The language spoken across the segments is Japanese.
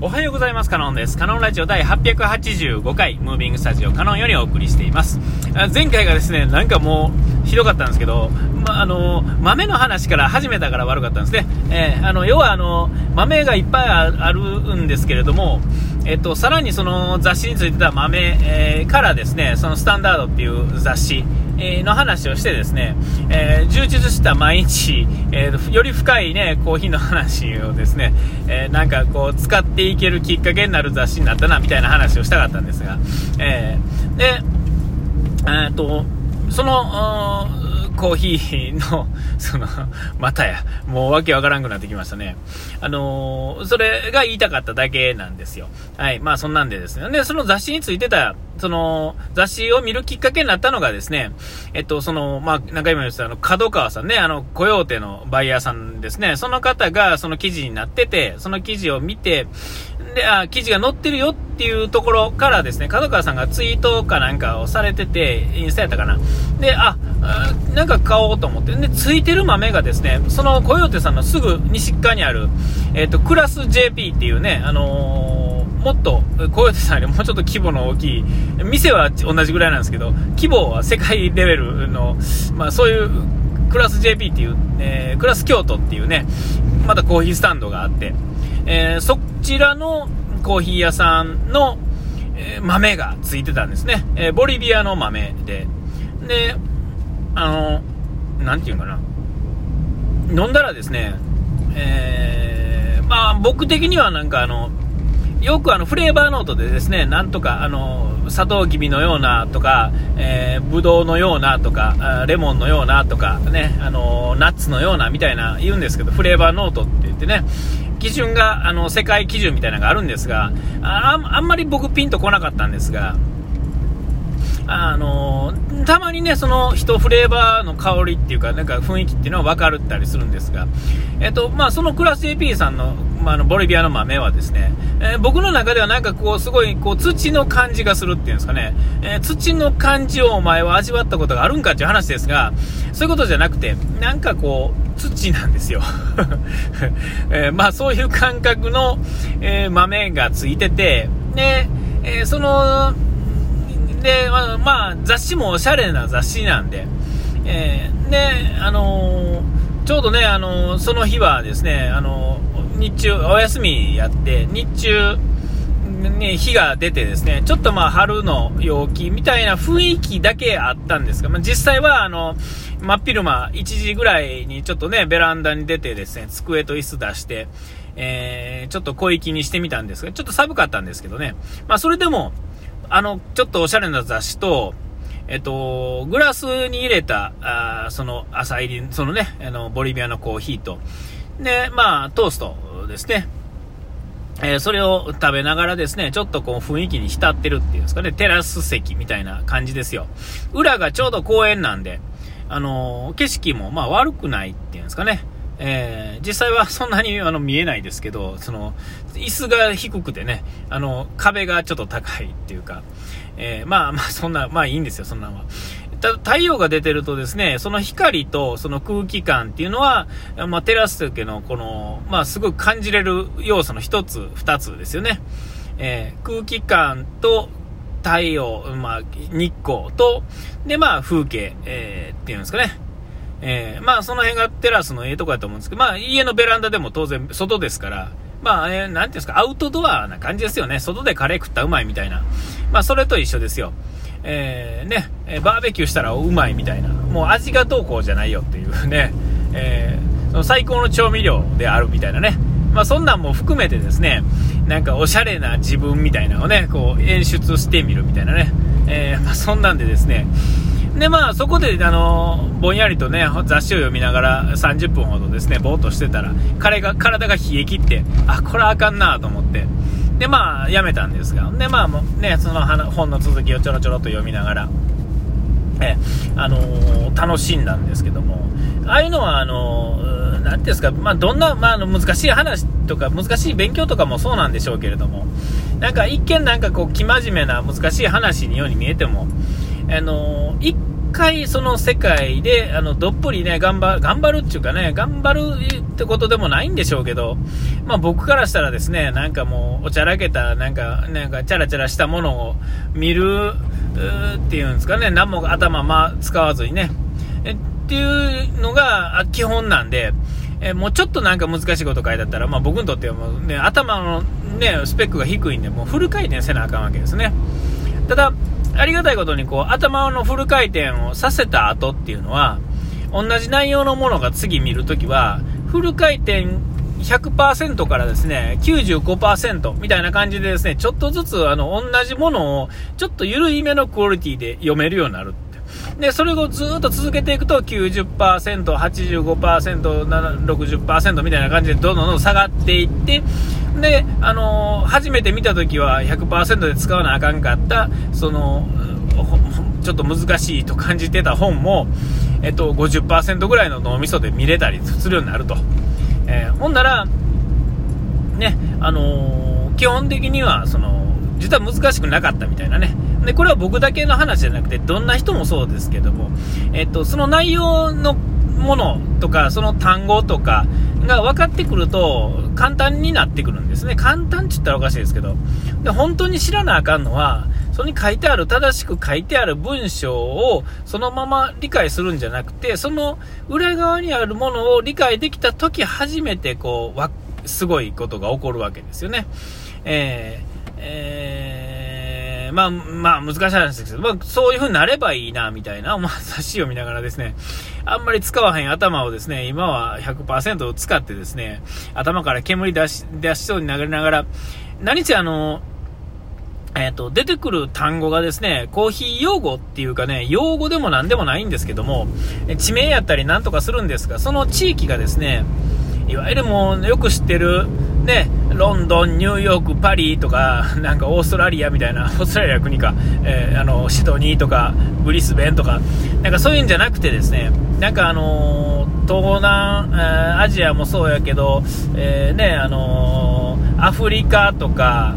おはようございます。カノンです。カノンラジオ第885回、ムービングスタジオカノンよりお送りしています。前回がですね、なんかもう、ひどかったんですけど、ま、あの、豆の話から始めたから悪かったんですね。えー、あの、要はあの、豆がいっぱいあるんですけれども、えっと、さらにその雑誌についてた豆、えー、からですね、そのスタンダードっていう雑誌、えー、の話をしてですね、えー、充実した毎日、えより深いね、コーヒーの話をですね、えなんかこう、使っていけるきっかけになる雑誌になったな、みたいな話をしたかったんですが、えーで、えっと、その、コーヒーの、その、またや、もうわけわからんくなってきましたね。あのー、それが言いたかっただけなんですよ。はい。まあそんなんでですね。で、その雑誌についてた、その、雑誌を見るきっかけになったのがですね、えっと、その、まあ、中今言ったあの、角川さんね、あの、コヨーテのバイヤーさんですね、その方がその記事になってて、その記事を見て、で、あ、記事が載ってるよっていうところからですね、角川さんがツイートかなんかをされてて、インスタやったかな。で、あ、なんか買おうと思って。で、ついてる豆がですね、そのコヨーテさんのすぐ西側にある、えっ、と、クラス JP っていうね、あのーもっと、コヨーテさんよりもうちょっと規模の大きい、店は同じぐらいなんですけど、規模は世界レベルの、まあそういうクラス JP っていう、えー、クラス京都っていうね、またコーヒースタンドがあって、えー、そちらのコーヒー屋さんの、えー、豆がついてたんですね。えボリビアの豆で。で、あの、なんていうかな。飲んだらですね、えまあ僕的にはなんかあの、よくあのフレーバーノートでですね、なんとかあの砂糖気味のようなとか、えー、ブドウのようなとか、レモンのようなとか、ね、あのナッツのようなみたいな言うんですけど、フレーバーノートって言ってね、基準が、あの世界基準みたいなのがあるんですが、ああんまり僕ピンとこなかったんですが、あのたまにね、その人フレーバーの香りっていうか、なんか雰囲気っていうのは分かるったりするんですが、えっと、まあ、そのクラス AP さんの、まあ、のボリビアの豆はですね、えー、僕の中ではなんかこう、すごいこう土の感じがするっていうんですかね、えー、土の感じをお前は味わったことがあるんかっていう話ですが、そういうことじゃなくて、なんかこう、土なんですよ。えー、まあ、そういう感覚の、え豆がついてて、で、えその、で、まあ、まあ、雑誌もおしゃれな雑誌なんで、えー、で、あの、ちょうどね、あの、その日はですね、あの日中、お休みやって、日中、ね、日が出てですね、ちょっとまあ春の陽気みたいな雰囲気だけあったんですが、まあ、実際はあの、真っ昼間1時ぐらいにちょっとね、ベランダに出てですね、机と椅子出して、えー、ちょっと小粋にしてみたんですが、ちょっと寒かったんですけどね、まあそれでも、あの、ちょっとおしゃれな雑誌と、えっと、グラスに入れた、あその朝入り、そのね、あの、ボリビアのコーヒーと、で、まあ、トーストですね。え、それを食べながらですね、ちょっとこう雰囲気に浸ってるっていうんですかね、テラス席みたいな感じですよ。裏がちょうど公園なんで、あの、景色もまあ悪くないっていうんですかね。えー、実際はそんなにあの見えないですけど、その、椅子が低くてね、あの、壁がちょっと高いっていうか、えー、まあまあそんな、まあいいんですよ、そんなのは。太陽が出てるとですね、その光とその空気感っていうのは、まあ、テラス時のこの、まあ、すごく感じれる要素の一つ、二つですよね。えー、空気感と太陽、まあ、日光と、で、まあ、風景、えー、っていうんですかね。えー、まあその辺がテラスのええとこやと思うんですけど、まあ家のベランダでも当然外ですから、まあ、えー、なんていうんですか、アウトドアな感じですよね。外でカレー食ったらうまいみたいな。まあそれと一緒ですよ。えー、ね、バーベキューしたらうまいみたいな。もう味がどうこうじゃないよっていうね、えー、その最高の調味料であるみたいなね。まあそんなんも含めてですね、なんかおしゃれな自分みたいなのをね、こう演出してみるみたいなね。えー、まあそんなんでですね、で、まあ、そこで、あの、ぼんやりとね、雑誌を読みながら30分ほどですね、ぼーっとしてたら、彼が、体が冷え切って、あ、これあかんなと思って、で、まあ、やめたんですが、で、まあ、もうね、その本の続きをちょろちょろと読みながら、え、あのー、楽しんだんですけども、ああいうのは、あのー、なんていうんですか、まあ、どんな、まあ、の、難しい話とか、難しい勉強とかもそうなんでしょうけれども、なんか一見なんかこう、生真面目な難しい話にように見えても、あのー、一回その世界で、あの、どっぷりね、頑張、頑張るっていうかね、頑張るってことでもないんでしょうけど、まあ僕からしたらですね、なんかもう、おちゃらけた、なんか、なんか、チャラチャラしたものを見る、っていうんですかね、何も頭ま使わずにね、えっていうのが基本なんで、えもうちょっとなんか難しいこと書いてあったら、まあ、僕にとってはもう、ね、頭の、ね、スペックが低いんで、もうフル回転せなあかんわけですね。ただ、ありがたいことにこう頭のフル回転をさせた後っていうのは、同じ内容のものが次見るときは、フル回転100%からですね、95%みたいな感じでですね、ちょっとずつあの、同じものを、ちょっと緩いめのクオリティで読めるようになる。で、それをずっと続けていくと90%、85%、60%みたいな感じでどんどん下がっていって、で、あのー、初めて見た時は100%で使わなあかんかった、その、ちょっと難しいと感じてた本も、えっと、50%ぐらいの脳みそで見れたりするようになると。えー、ほんなら、ね、あのー、基本的には、その、実は難しくなかったみたいなね。で、これは僕だけの話じゃなくて、どんな人もそうですけども、えっと、その内容のものとか、その単語とかが分かってくると、簡単になってくるんですね。簡単って言ったらおかしいですけど。で、本当に知らなあかんのは、それに書いてある、正しく書いてある文章をそのまま理解するんじゃなくて、その裏側にあるものを理解できた時初めて、こう、わ、すごいことが起こるわけですよね。えー、えーまあ、まあ、難しい話ですけど、まあ、そういう風になればいいな、みたいな、まあ、冊子を見ながらですね、あんまり使わへん頭をですね、今は100%使ってですね、頭から煙出し、出しそうになりながら、何せあの、えっ、ー、と、出てくる単語がですね、コーヒー用語っていうかね、用語でも何でもないんですけども、地名やったりなんとかするんですが、その地域がですね、いわゆるもうよく知ってる、ね、ロンドン、ニューヨーク、パリとか、なんかオーストラリアみたいな、オーストラリア国か、えー、あの、シドニーとか、ブリスベンとか、なんかそういうんじゃなくてですね、なんかあのー、東南、えー、アジアもそうやけど、えー、ね、あのアフリカとか、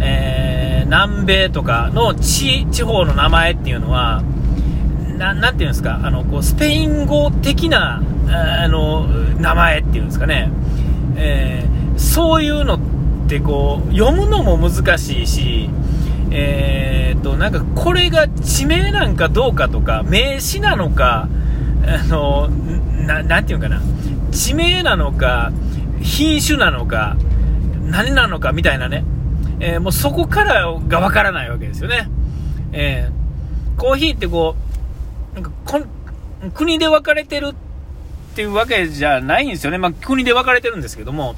え南米とかの地地方の名前っていうのは、ななんていうんですか、あの、こう、スペイン語的な、あの、名前っていうんですかね、えー、そういうのってこう、読むのも難しいし、えーと、なんかこれが地名なんかどうかとか、名詞なのか、あの、なていうかな、地名なのか、品種なのか、何なのかみたいなね、えー、もうそこからがわからないわけですよね。えー、コーヒーってこう、なんか国で分かれてるっていうわけじゃないんですよね。まあ、国で分かれてるんですけども、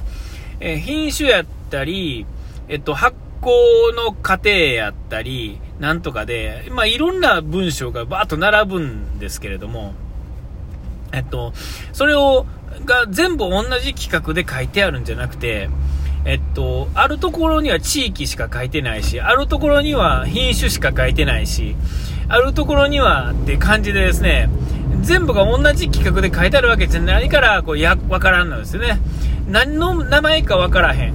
え、品種やったり、えっと、発酵の過程やったり、なんとかで、まあ、いろんな文章がバーッと並ぶんですけれども、えっと、それを、が全部同じ企画で書いてあるんじゃなくて、えっと、あるところには地域しか書いてないし、あるところには品種しか書いてないし、あるところにはって感じでですね、全部が同じ企画で書いてあるわけじゃないから、こう、や、わからんのですよね。何の名前かわからへん。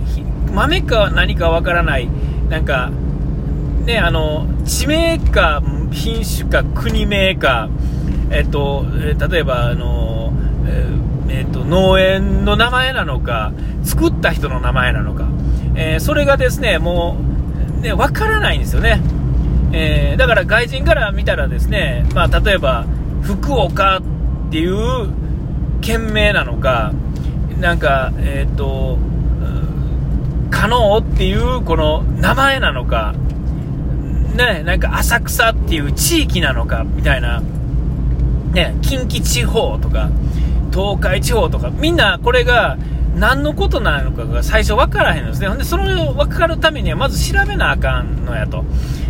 豆か何かわからない。なんか、ね、あの、地名か、品種か、国名か、えっと、例えば、あの、えっと、農園の名前なのか、作った人の名前なのか、えー、それがですね、もう、ね、わからないんですよね。えー、だから外人から見たらですね、まあ、例えば、福岡っていう県名なのか、なんか、えっ、ー、と、加納っていうこの名前なのか、ね、なんか浅草っていう地域なのか、みたいな、ね、近畿地方とか、東海地方とか、みんなこれが何のことなのかが最初分からへんのですね。ほんで、それを分かるためにはまず調べなあかんのやと。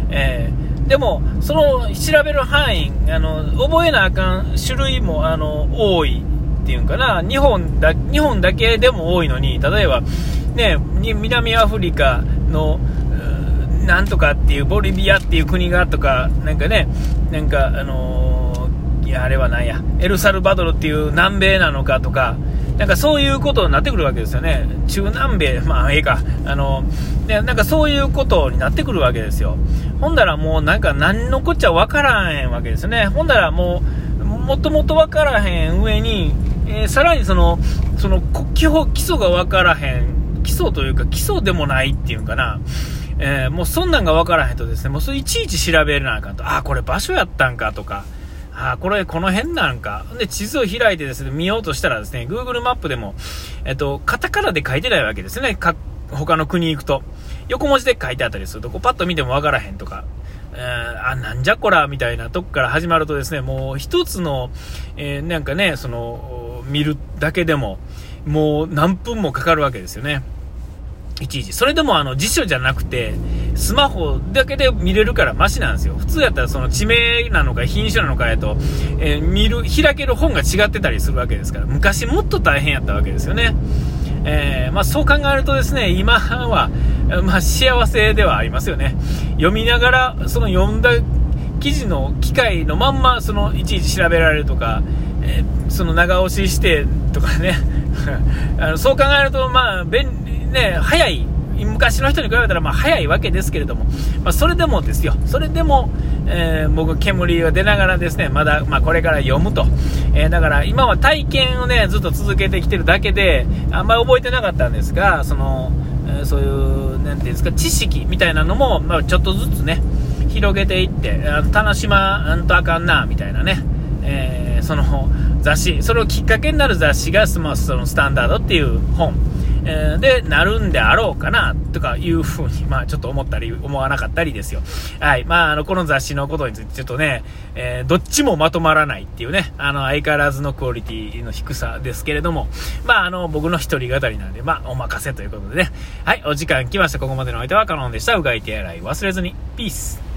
えーでも、その調べる範囲、あの覚えなあかん種類もあの多いていうんかな、日本だ日本だけでも多いのに、例えば、ね、南アフリカのなんとかっていう、ボリビアっていう国がとか、なんかね、なんか、あのー、いや、あれはなんや、エルサルバドルっていう南米なのかとか、なんかそういうことになってくるわけですよね。中南米、まあええか。あの、で、なんかそういうことになってくるわけですよ。ほんだらもうなんか何のこっちゃわからへんわけですね。ほんだらもう、もともとわからへん上に、えー、さらにその、その基本、基礎がわからへん、基礎というか基礎でもないっていうんかな。えー、もうそんなんがわからへんとですね、もうそれいちいち調べなあかんと。ああ、これ場所やったんかとか。ああ、これ、この辺なんか。で、地図を開いてですね、見ようとしたらですね、Google マップでも、えっと、カタカナで書いてないわけですね。か他の国行くと。横文字で書いてあったりすると、こうパッと見てもわからへんとか。え、あ、なんじゃこら、みたいなとこから始まるとですね、もう一つの、えー、なんかね、その、見るだけでも、もう何分もかかるわけですよね。いちいち。それでもあの辞書じゃなくて、スマホだけで見れるからマシなんですよ。普通やったらその地名なのか品種なのかやと、えー、見る、開ける本が違ってたりするわけですから、昔もっと大変やったわけですよね。えー、まあ、そう考えるとですね、今は、まあ、幸せではありますよね。読みながら、その読んだ記事の機械のまんま、そのいちいち調べられるとか、えー、その長押ししてとかね、あのそう考えると、まあ、便、ね、早い。昔の人に比べたらまあ早いわけですけれども、まあ、それでもですよ、それでも、えー、僕、煙が出ながらですね、まだ、まあ、これから読むと、えー、だから今は体験をね、ずっと続けてきてるだけで、あんまり覚えてなかったんですが、その、え、そういう、なていうんですか、知識みたいなのも、まあ、ちょっとずつね、広げていって、あの楽しまんとあかんな、みたいなね、え、その雑誌、それをきっかけになる雑誌が、まあ、そのスタンダードっていう本、えー、で、なるんであろうかな、とかいうふうに、まあ、ちょっと思ったり、思わなかったりですよ。はい。まあ、あの、この雑誌のことについて、ちょっとね、えー、どっちもまとまらないっていうね、あの、相変わらずのクオリティの低さですけれども、まあ、あの、僕の一人語りなんで、まあ、お任せということでね。はい、お時間来ました。ここまでの相手はカノンでした。うがい手洗い忘れずに。ピース。